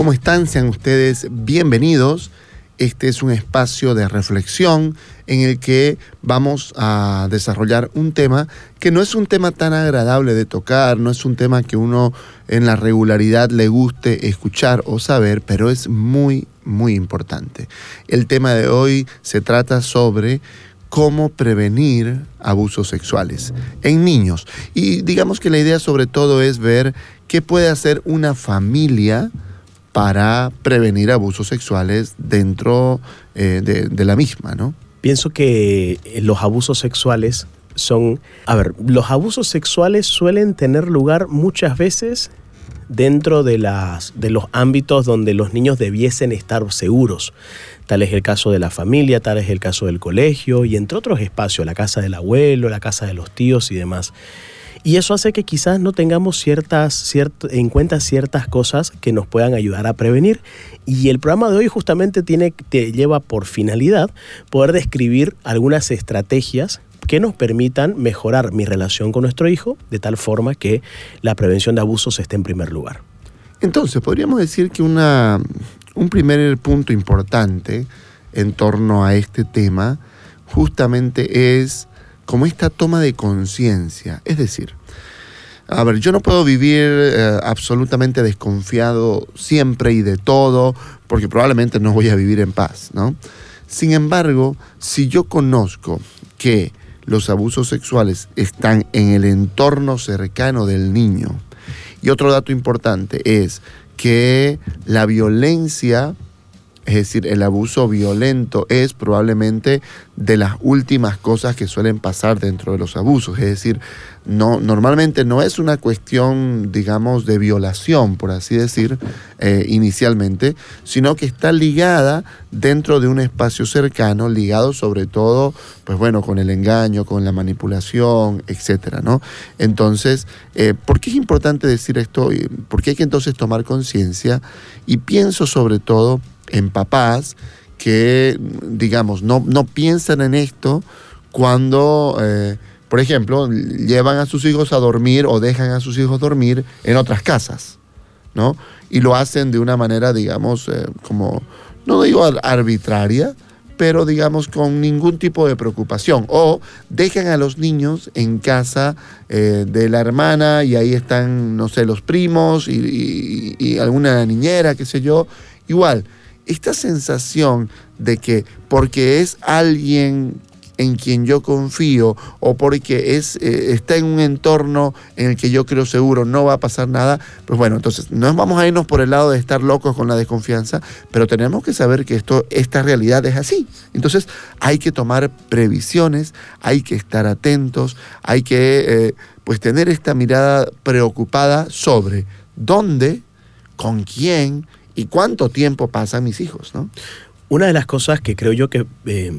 ¿Cómo están? Sean ustedes bienvenidos. Este es un espacio de reflexión en el que vamos a desarrollar un tema que no es un tema tan agradable de tocar, no es un tema que uno en la regularidad le guste escuchar o saber, pero es muy, muy importante. El tema de hoy se trata sobre cómo prevenir abusos sexuales en niños. Y digamos que la idea sobre todo es ver qué puede hacer una familia, para prevenir abusos sexuales dentro eh, de, la misma, ¿no? Pienso que eh, los abusos sexuales son, a ver, los abusos sexuales suelen tener lugar muchas veces dentro de, las, de los ámbitos donde los niños debiesen estar seguros. Tal es el caso de la familia, tal es el caso del colegio y entre otros espacios, la casa del abuelo, la casa de los tíos y demás. Y eso hace que quizás no tengamos ciertas, en cuenta ciertas cosas que nos puedan ayudar a prevenir. Y el programa de hoy justamente tiene, te lleva por finalidad poder describir algunas estrategias que nos permitan mejorar mi relación con nuestro hijo de tal forma que la prevención de abusos esté en primer lugar. Entonces, podríamos decir que una, un primer punto importante en torno a este tema justamente es como esta toma de conciencia. Es decir, a ver, yo no puedo vivir eh, absolutamente desconfiado siempre y de todo, porque probablemente no voy a vivir en paz, ¿no? Sin embargo, si yo conozco que los abusos sexuales están en el entorno cercano del niño, y otro dato importante es que la violencia es decir, el abuso violento es probablemente de las últimas cosas que suelen pasar dentro de los abusos. Es decir, no, normalmente no es una cuestión, digamos, de violación, por así decir, eh, inicialmente, sino que está ligada dentro de un espacio cercano, ligado sobre todo, pues bueno, con el engaño, con la manipulación, etcétera, ¿no? Entonces, eh, ¿por qué es importante decir esto? ¿Por qué hay que entonces tomar conciencia? Y pienso sobre todo en papás que, digamos, no, no piensan en esto cuando, eh, por ejemplo, llevan a sus hijos a dormir o dejan a sus hijos dormir en otras casas, ¿no? Y lo hacen de una manera, digamos, eh, como, no digo arbitraria, pero digamos con ningún tipo de preocupación. O dejan a los niños en casa eh, de la hermana y ahí están, no sé, los primos y alguna niñera, qué sé yo. Igual, esta sensación de que porque es alguien en quien yo confío o porque es, eh, está en un entorno en el que yo creo seguro no va a pasar nada, pues bueno, entonces no vamos a irnos por el lado de estar locos con la desconfianza, pero tenemos que saber que esto, esta realidad es así. Entonces hay que tomar previsiones, hay que estar atentos, hay que eh, pues tener esta mirada preocupada sobre dónde, con quién, y cuánto tiempo pasan mis hijos, ¿no? Una de las cosas que creo yo que eh,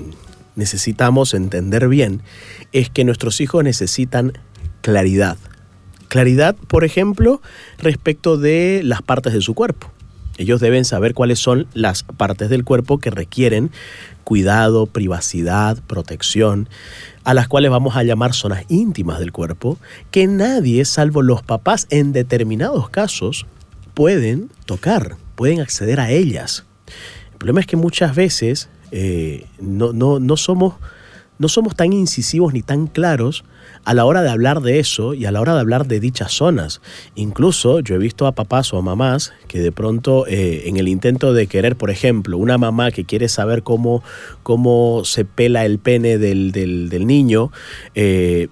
necesitamos entender bien es que nuestros hijos necesitan claridad. Claridad, por ejemplo, respecto de las partes de su cuerpo. Ellos deben saber cuáles son las partes del cuerpo que requieren cuidado, privacidad, protección, a las cuales vamos a llamar zonas íntimas del cuerpo, que nadie, salvo los papás en determinados casos, pueden tocar pueden acceder a ellas. El problema es que muchas veces eh, no, no, somos, no somos tan incisivos ni tan claros a la hora de hablar de eso y a la hora de hablar de dichas zonas. Incluso yo he visto a papás o a mamás que de pronto eh, en el intento de querer, por ejemplo, una mamá que quiere saber cómo, cómo se pela el pene del, niño, eh,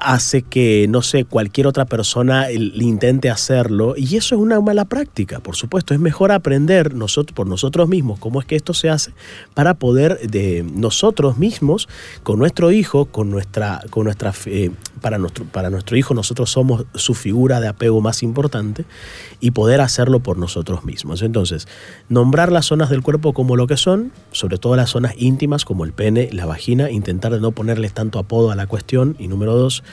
hace que, no sé, cualquier otra persona intente hacerlo. Y eso es una mala práctica, por supuesto. Es mejor aprender nosotros, por nosotros mismos cómo es que esto se hace para poder de nosotros mismos, con nuestro hijo, con nuestra, con nuestra eh, para, nuestro, para nuestro hijo nosotros somos su figura de apego más importante y poder hacerlo por nosotros mismos. Entonces, nombrar las zonas del cuerpo como lo que son, sobre todo las zonas íntimas como el pene, la vagina, intentar de no ponerles tanto apodo a la cuestión. Y número dos,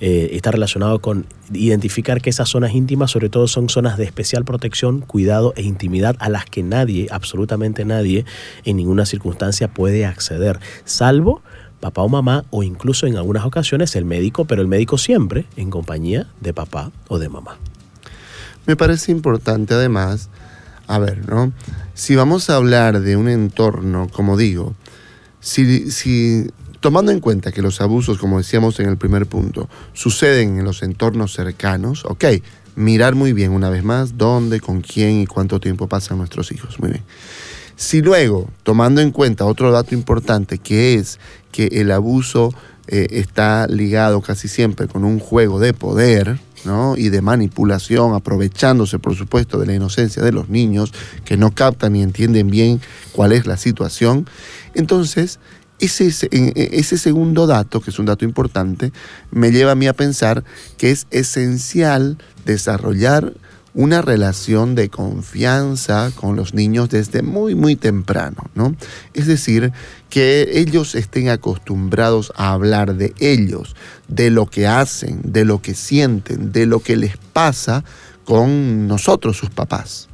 eh, está relacionado con identificar que esas zonas íntimas sobre todo son zonas de especial protección, cuidado e intimidad a las que nadie, absolutamente nadie, en ninguna circunstancia puede acceder, salvo papá o mamá o incluso en algunas ocasiones el médico, pero el médico siempre en compañía de papá o de mamá. Me parece importante además, a ver, ¿no? Si vamos a hablar de un entorno, como digo, si, si tomando en cuenta que los abusos, como decíamos en el primer punto, suceden en los entornos cercanos, ok, mirar muy bien una vez más dónde, con quién y cuánto tiempo pasan nuestros hijos. Muy bien. Si luego, tomando en cuenta otro dato importante, que es que el abuso eh, está ligado casi siempre con un juego de poder, ¿no? y de manipulación, aprovechándose, por supuesto, de la inocencia de los niños que no captan ni entienden bien cuál es la situación. Entonces, ese, ese segundo dato, que es un dato importante, me lleva a mí a pensar que es esencial desarrollar una relación de confianza con los niños desde muy, muy temprano, ¿no? Es decir, que ellos estén acostumbrados a hablar de ellos, de lo que hacen, de lo que sienten, de lo que les pasa con nosotros, sus papás.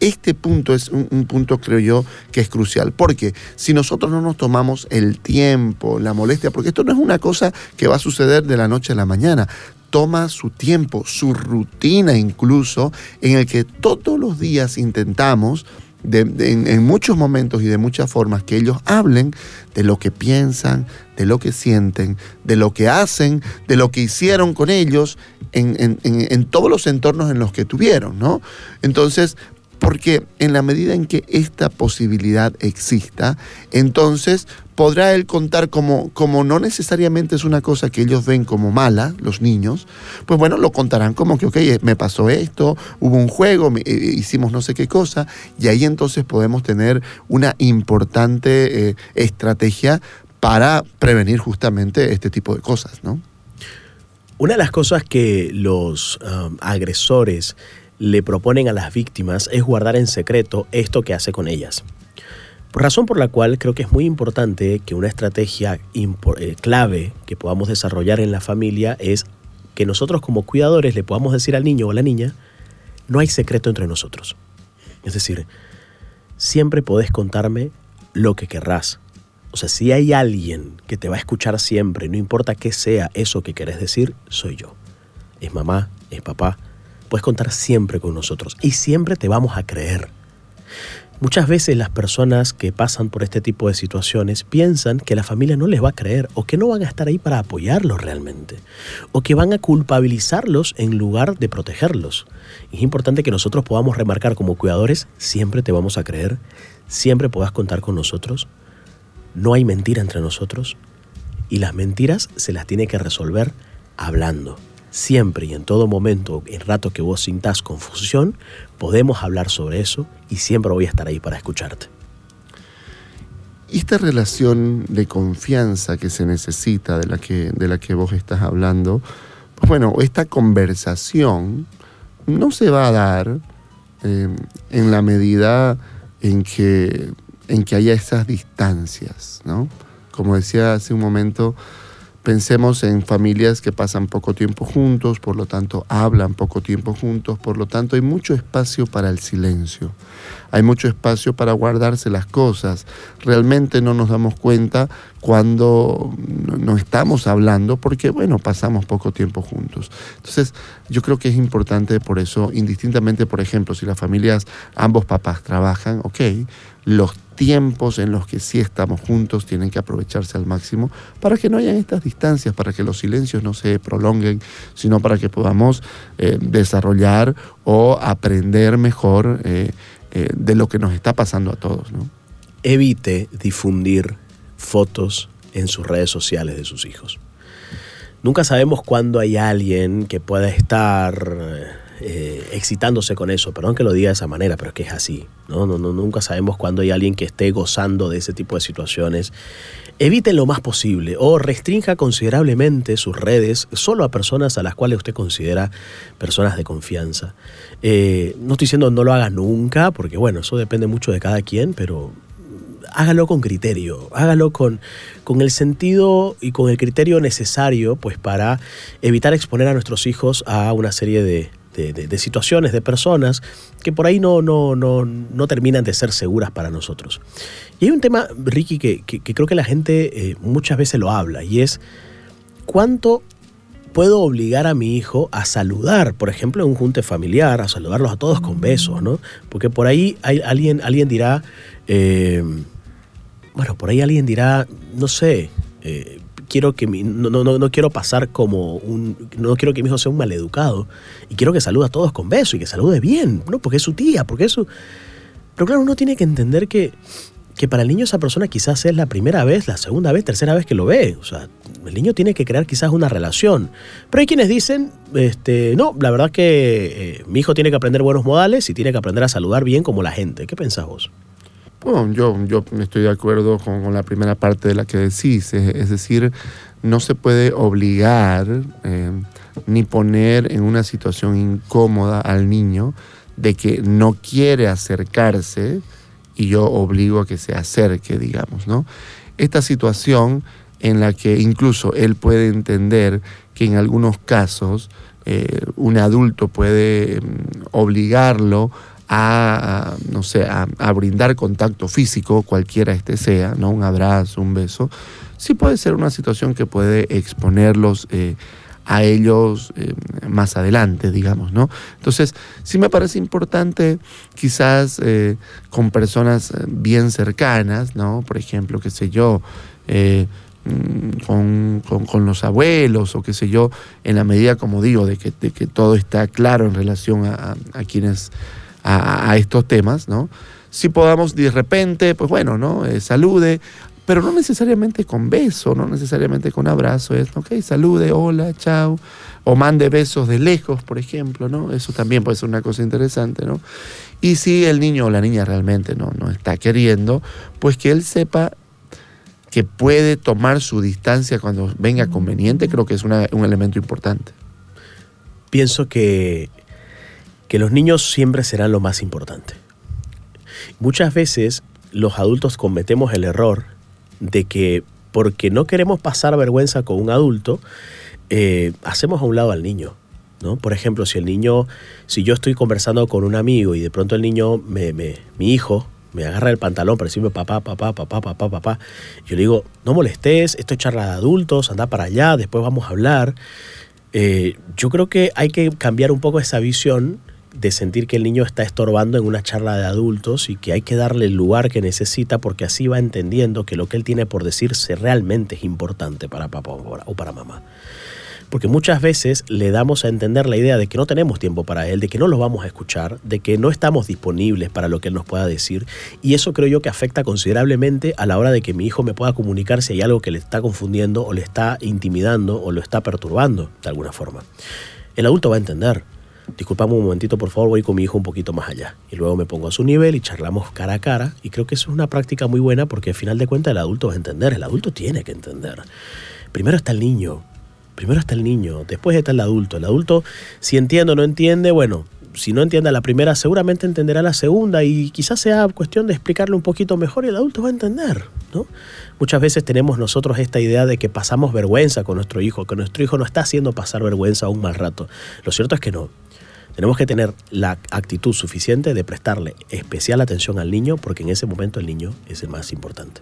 Este punto es un, un, punto, creo yo, que es crucial, porque si nosotros no nos tomamos el tiempo, la molestia, porque esto no es una cosa que va a suceder de la noche a la mañana, toma su tiempo, su rutina incluso, en el que todos los días intentamos, en, muchos momentos y de muchas formas, que ellos hablen de lo que piensan, de lo que sienten, de lo que hacen, de lo que hicieron con ellos en, en todos los entornos en los que tuvieron, ¿no? Entonces, porque en la medida en que esta posibilidad exista, entonces podrá él contar como, como no necesariamente es una cosa que ellos ven como mala, los niños, pues bueno, lo contarán como que, ok, me pasó esto, hubo un juego, eh, hicimos no sé qué cosa, y ahí entonces podemos tener una importante eh, estrategia para prevenir justamente este tipo de cosas, ¿no? Una de las cosas que los um, agresores le proponen a las víctimas es guardar en secreto esto que hace con ellas. Razón por la cual creo que es muy importante que una estrategia eh, clave que podamos desarrollar en la familia es que nosotros como cuidadores le podamos decir al niño o a la niña, no hay secreto entre nosotros. Es decir, siempre podés contarme lo que querrás. O sea, si hay alguien que te va a escuchar siempre, no importa qué sea eso que querés decir, soy yo. Es mamá, es papá, puedes contar siempre con nosotros y siempre te vamos a creer. Muchas veces las personas que pasan por este tipo de situaciones piensan que la familia no les va a creer o que no van a estar ahí para apoyarlos realmente o que van a culpabilizarlos en lugar de protegerlos. Es importante que nosotros podamos remarcar como cuidadores, siempre te vamos a creer, siempre podás contar con nosotros, no hay mentira entre nosotros y las mentiras se las tiene que resolver hablando siempre y en todo momento, en rato que vos sintas confusión, podemos hablar sobre eso y siempre voy a estar ahí para escucharte. Esta relación de confianza que se necesita, de la que, de la que vos estás hablando, pues bueno, esta conversación no se va a dar eh, en la medida en que, en que haya esas distancias, ¿no? Como decía hace un momento, Pensemos en familias que pasan poco tiempo juntos, por lo tanto hablan poco tiempo juntos, por lo tanto hay mucho espacio para el silencio, hay mucho espacio para guardarse las cosas. Realmente no nos damos cuenta cuando no estamos hablando porque, bueno, pasamos poco tiempo juntos. Entonces, yo creo que es importante por eso, indistintamente, por ejemplo, si las familias, ambos papás trabajan, ok, los tiempos en los que sí estamos juntos tienen que aprovecharse al máximo para que no hayan estas distancias, para que los silencios no se prolonguen, sino para que podamos eh, desarrollar o aprender mejor eh, eh, de lo que nos está pasando a todos. Evite difundir fotos en sus redes sociales de sus hijos. nunca sabemos cuándo hay alguien que pueda estar eh, excitándose con eso. Perdón que lo diga de esa manera, pero es que es así. ¿no? No, nunca sabemos cuándo hay alguien que esté gozando de ese tipo de situaciones. Eviten lo más posible o restrinja considerablemente sus redes solo a personas a las cuales usted considera personas de confianza. Eh, no estoy diciendo no lo haga nunca, porque bueno, eso depende mucho de cada quien, pero hágalo con criterio, hágalo con, con el sentido y con el criterio necesario pues para evitar exponer a nuestros hijos a una serie de, de, situaciones, de personas que por ahí no, no, no, no, terminan de ser seguras para nosotros. Y hay un tema, Ricky, que, creo que la gente eh, muchas veces lo habla, y es cuánto puedo obligar a mi hijo a saludar, por ejemplo, en un junte familiar, a saludarlos a todos con besos, ¿no? Porque por ahí hay, alguien, alguien dirá, eh, bueno, por ahí alguien dirá, no sé, eh, quiero que mi, no, no, no, quiero pasar como no quiero que mi hijo sea un maleducado y quiero que salude a todos con beso y que salude bien, ¿no? Porque es su tía, porque es su... Pero claro, uno tiene que entender que, que para el niño esa persona quizás es la primera vez, la segunda vez, tercera vez que lo ve. O sea, el niño tiene que crear quizás una relación. Pero hay quienes dicen, este, no, la verdad que eh, mi hijo tiene que aprender buenos modales y tiene que aprender a saludar bien como la gente. ¿Qué pensás vos? Bueno, yo, yo estoy de acuerdo con, la primera parte de la que decís, es, decir, no se puede obligar eh, ni poner en una situación incómoda al niño de que no quiere acercarse y yo obligo a que se acerque, digamos, ¿no? Esta situación en la que incluso él puede entender que en algunos casos eh, un adulto puede mm, obligarlo a, no sé, a, brindar contacto físico, cualquiera este sea, ¿no? Un abrazo, un beso, sí puede ser una situación que puede exponerlos eh, a ellos eh, más adelante, digamos, ¿no? Entonces, sí me parece importante quizás eh, con personas bien cercanas, ¿no? Por ejemplo, qué sé yo, mm, con, los abuelos o qué sé yo, en la medida, como digo, de que, que todo está claro en relación a, a quienes a, estos temas, ¿no? Si podamos de repente, pues bueno, ¿no? Eh, salude, pero no necesariamente con beso, no necesariamente con abrazo, es, ok, salude, hola, chao, o mande besos de lejos, por ejemplo, ¿no? Eso también puede ser una cosa interesante, ¿no? Y si el niño o la niña realmente no, no está queriendo, pues que él sepa que puede tomar su distancia cuando venga conveniente, creo que es un elemento importante. Pienso que que los niños siempre serán lo más importante. Muchas veces los adultos cometemos el error de que porque no queremos pasar vergüenza con un adulto, eh, hacemos a un lado al niño. ¿no? Por ejemplo, si el niño, si yo estoy conversando con un amigo y de pronto el niño, me, mi hijo, me agarra el pantalón para decirme papá, papá, papá, papá, papá. Yo le digo, no molestes, esto es charla de adultos, anda para allá, después vamos a hablar. Eh, yo creo que hay que cambiar un poco esa visión de sentir que el niño está estorbando en una charla de adultos y que hay que darle el lugar que necesita porque así va entendiendo que lo que él tiene por decirse realmente es importante para papá o para mamá. Porque muchas veces le damos a entender la idea de que no tenemos tiempo para él, de que no lo vamos a escuchar, de que no estamos disponibles para lo que él nos pueda decir. Y eso creo yo que afecta considerablemente a la hora de que mi hijo me pueda comunicar si hay algo que le está confundiendo o le está intimidando o lo está perturbando de alguna forma. El adulto va a entender, disculpame un momentito, por favor, voy con mi hijo un poquito más allá. Y luego me pongo a su nivel y charlamos cara a cara. Y creo que eso es una práctica muy buena porque al final de cuentas el adulto va a entender, el adulto tiene que entender. Primero está el niño, primero está el niño, después está el adulto. El adulto, si entiende o no entiende, bueno, si no entiende la primera, seguramente entenderá la segunda y quizás sea cuestión de explicarle un poquito mejor y el adulto va a entender, ¿no? Muchas veces tenemos nosotros esta idea de que pasamos vergüenza con nuestro hijo, que nuestro hijo no está haciendo pasar vergüenza un mal rato. Lo cierto es que no. Tenemos que tener la actitud suficiente de prestarle especial atención al niño porque en ese momento el niño es el más importante.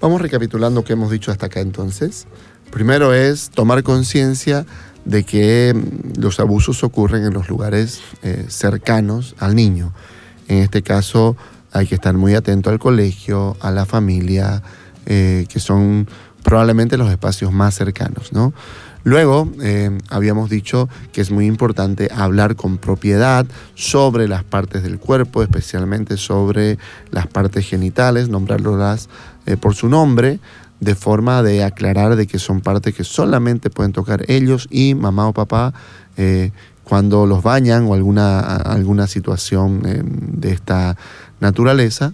Vamos recapitulando qué hemos dicho hasta acá entonces. Primero es tomar conciencia de que mm, los abusos ocurren en los lugares eh, cercanos al niño. En este caso hay que estar muy atento al colegio, a la familia, eh, que son probablemente los espacios más cercanos, ¿no? Luego, eh, habíamos dicho que es muy importante hablar con propiedad sobre las partes del cuerpo, especialmente sobre las partes genitales, nombrarlas por su nombre, de forma de aclarar de que son partes que solamente pueden tocar ellos y mamá o papá eh, cuando los bañan o alguna, alguna situación eh, de esta naturaleza.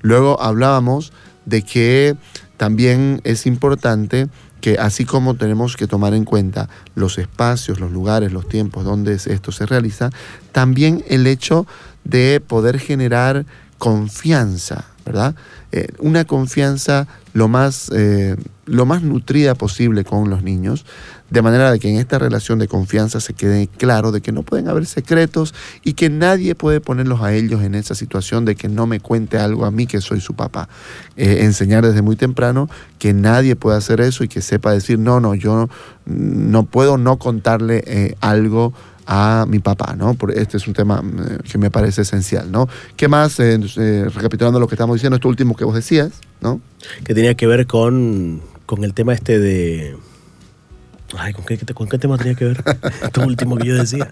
Luego hablábamos de que también es importante que así como tenemos que tomar en cuenta los espacios, los lugares, los tiempos donde esto se realiza, también el hecho de poder generar confianza, ¿verdad? Eh, una confianza lo más, eh, lo más nutrida posible con los niños, de manera de que en esta relación de confianza se quede claro de que no pueden haber secretos y que nadie puede ponerlos a ellos en esa situación de que no me cuente algo a mí que soy su papá. Eh, enseñar desde muy temprano que nadie puede hacer eso y que sepa decir, no, no, yo no puedo no contarle algo a mi papá, ¿no? Este es un tema eh, que me parece esencial, ¿no? ¿Qué más, eh, eh, recapitulando lo que estamos diciendo, esto último que vos decías, ¿no? Que tenía que ver con, con el tema este de... Ay, ¿con qué, ¿con qué tema tenía que ver? esto último que yo decía.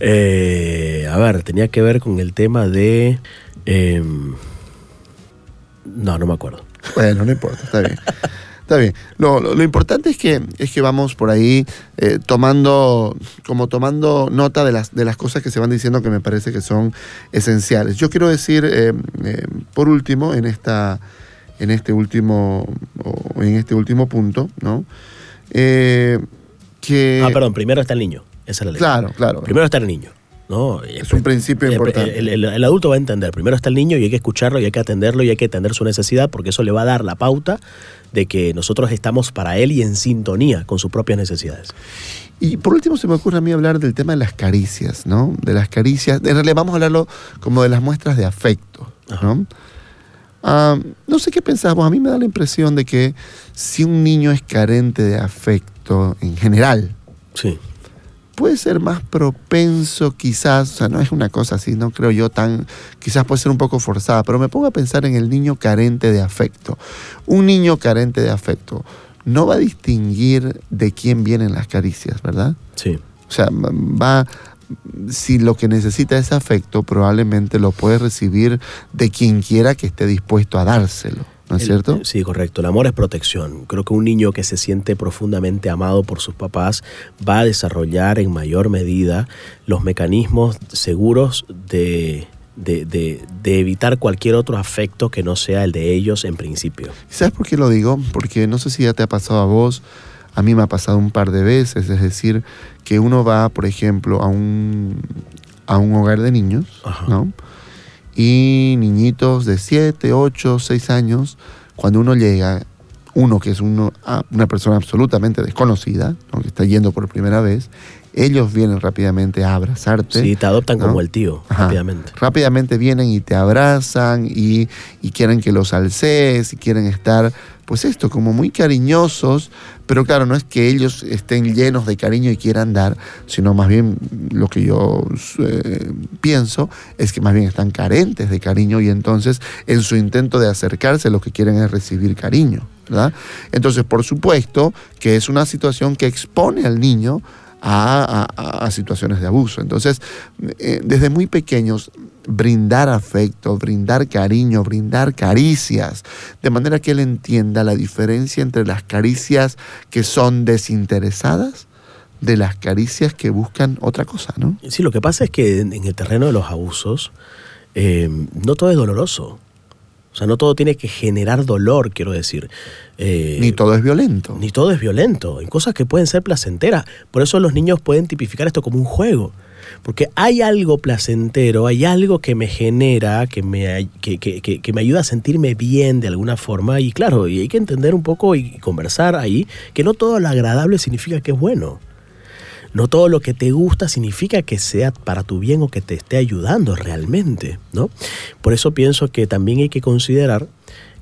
a ver, tenía que ver con el tema de... Em, no, no me acuerdo. Bueno, no importa, está bien. Está bien. Lo, importante es que, es que vamos por ahí eh, tomando, como tomando nota de las, de las cosas que se van diciendo que me parece que son esenciales. Yo quiero decir, eh, eh, por último, en esta, en este último, en este último punto, ¿no? Que. Ah, perdón, primero está el niño. Esa es la ley. Claro, claro. Primero está el niño. ¿no? Es un principio importante. El, adulto va a entender. Primero está el niño y hay que escucharlo y hay que atenderlo y hay que atender su necesidad porque eso le va a dar la pauta de que nosotros estamos para él y en sintonía con sus propias necesidades. Y por último se me ocurre a mí hablar del tema de las caricias, ¿no? De las caricias. En realidad vamos a hablarlo como de las muestras de afecto, ¿no? Ah, no sé qué pensás vos, a mí me da la impresión de que si un niño es carente de afecto en general, sí puede ser más propenso quizás, o sea, no es una cosa así, no creo yo tan, quizás puede ser un poco forzada, pero me pongo a pensar en el niño carente de afecto. Un niño carente de afecto no va a distinguir de quién vienen las caricias, ¿verdad? Sí. O sea, va, si lo que necesita es afecto, probablemente lo puede recibir de quien quiera que esté dispuesto a dárselo. ¿No es cierto? Sí, correcto. El amor es protección. Creo que un niño que se siente profundamente amado por sus papás va a desarrollar en mayor medida los mecanismos seguros de, de, evitar cualquier otro afecto que no sea el de ellos en principio. ¿Sabes por qué lo digo? Porque no sé si ya te ha pasado a vos, a mí me ha pasado un par de veces, es decir, que uno va, por ejemplo, a un, a un hogar de niños, ¿no? y niñitos de 7, 8, 6 años, cuando uno llega, uno que es uno, una persona absolutamente desconocida, que está yendo por primera vez, ellos vienen rápidamente a abrazarte. Sí, te adoptan como el tío, rápidamente. Rápidamente vienen y te abrazan y, y, quieren que los alces y quieren estar, pues esto, como muy cariñosos, pero claro, no es que ellos estén llenos de cariño y quieran dar, sino más bien lo que yo eh, pienso es que más bien están carentes de cariño y entonces en su intento de acercarse lo que quieren es recibir cariño. Entonces, por supuesto que es una situación que expone al niño a, situaciones de abuso. Entonces, eh, desde muy pequeños, brindar afecto, brindar cariño, brindar caricias, de manera que él entienda la diferencia entre las caricias que son desinteresadas de las caricias que buscan otra cosa, ¿no? Sí, lo que pasa es que en el terreno de los abusos, eh, no todo es doloroso. O sea, no todo tiene que generar dolor, quiero decir. Eh, ni todo es violento. Ni todo es violento. Hay cosas que pueden ser placenteras. Por eso los niños pueden tipificar esto como un juego. Porque hay algo placentero, hay algo que me genera, que me, que, que, que me ayuda a sentirme bien de alguna forma. Y claro, y hay que entender un poco y conversar ahí que no todo lo agradable significa que es bueno. No todo lo que te gusta significa que sea para tu bien o que te esté ayudando realmente, ¿no? Por eso pienso que también hay que considerar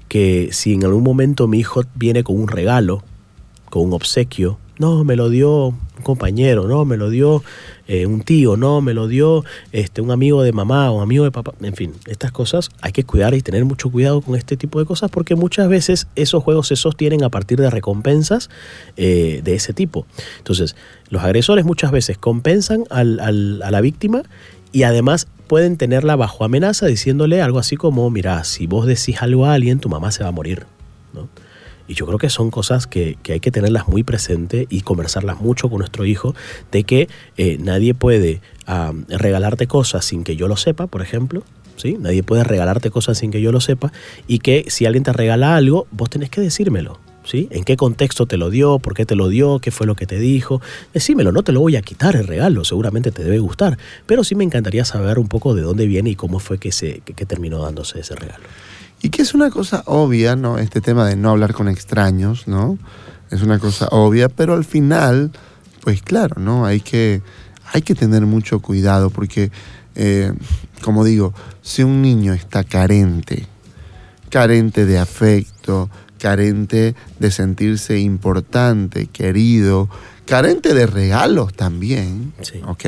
que si en algún momento mi hijo viene con un regalo, con un obsequio, no, me lo dio un compañero, no, me lo dio eh, un tío, no, me lo dio este, un amigo de mamá un amigo de papá. En fin, estas cosas hay que cuidar y tener mucho cuidado con este tipo de cosas porque muchas veces esos juegos se sostienen a partir de recompensas eh, de ese tipo. Entonces, los agresores muchas veces compensan al, al, a la víctima y además pueden tenerla bajo amenaza diciéndole algo así como, mira, si vos decís algo a alguien, tu mamá se va a morir. ¿no? Y yo creo que son cosas que, hay que tenerlas muy presentes y conversarlas mucho con nuestro hijo, de que eh, nadie puede regalarte cosas sin que yo lo sepa, por ejemplo. ¿Sí? Nadie puede regalarte cosas sin que yo lo sepa y que si alguien te regala algo, vos tenés que decírmelo. ¿Sí? ¿En qué contexto te lo dio? ¿Por qué te lo dio? ¿Qué fue lo que te dijo? Decímelo, no te lo voy a quitar el regalo, seguramente te debe gustar, pero sí me encantaría saber un poco de dónde viene y cómo fue que, se, que terminó dándose ese regalo. Y que es una cosa obvia, ¿no? Este tema de no hablar con extraños, ¿no? Es una cosa obvia, pero al final, pues claro, ¿no? Hay que, hay que tener mucho cuidado porque, eh, como digo, si un niño está carente, carente de afecto, carente de sentirse importante, querido, carente de regalos también, ¿ok?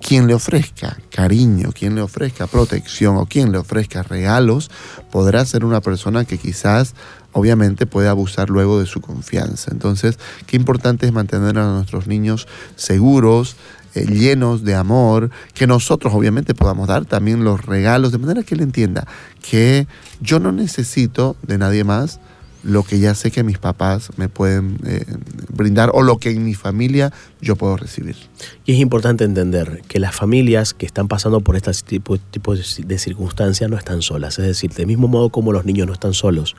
Quien le ofrezca cariño, quien le ofrezca protección o quien le ofrezca regalos, podrá ser una persona que quizás obviamente puede abusar luego de su confianza. Entonces, qué importante es mantener a nuestros niños seguros, eh, llenos de amor, que nosotros obviamente podamos dar también los regalos, de manera que él entienda que yo no necesito de nadie más, lo que ya sé que mis papás me pueden eh, brindar o lo que en mi familia yo puedo recibir. Y es importante entender que las familias que están pasando por este tipo, tipo de circunstancias no están solas. Es decir, del mismo modo como los niños no están solos,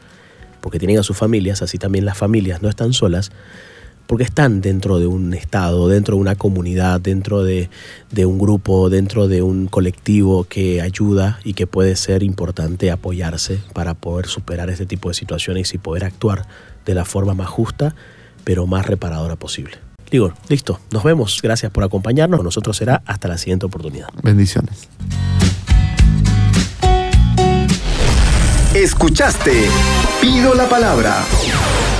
porque tienen a sus familias, así también las familias no están solas, porque están dentro de un estado, dentro de una comunidad, dentro de, un grupo, dentro de un colectivo que ayuda y que puede ser importante apoyarse para poder superar este tipo de situaciones y poder actuar de la forma más justa, pero más reparadora posible. Digo, listo, nos vemos, gracias por acompañarnos, nosotros será hasta la siguiente oportunidad. Bendiciones. Escuchaste, pido la palabra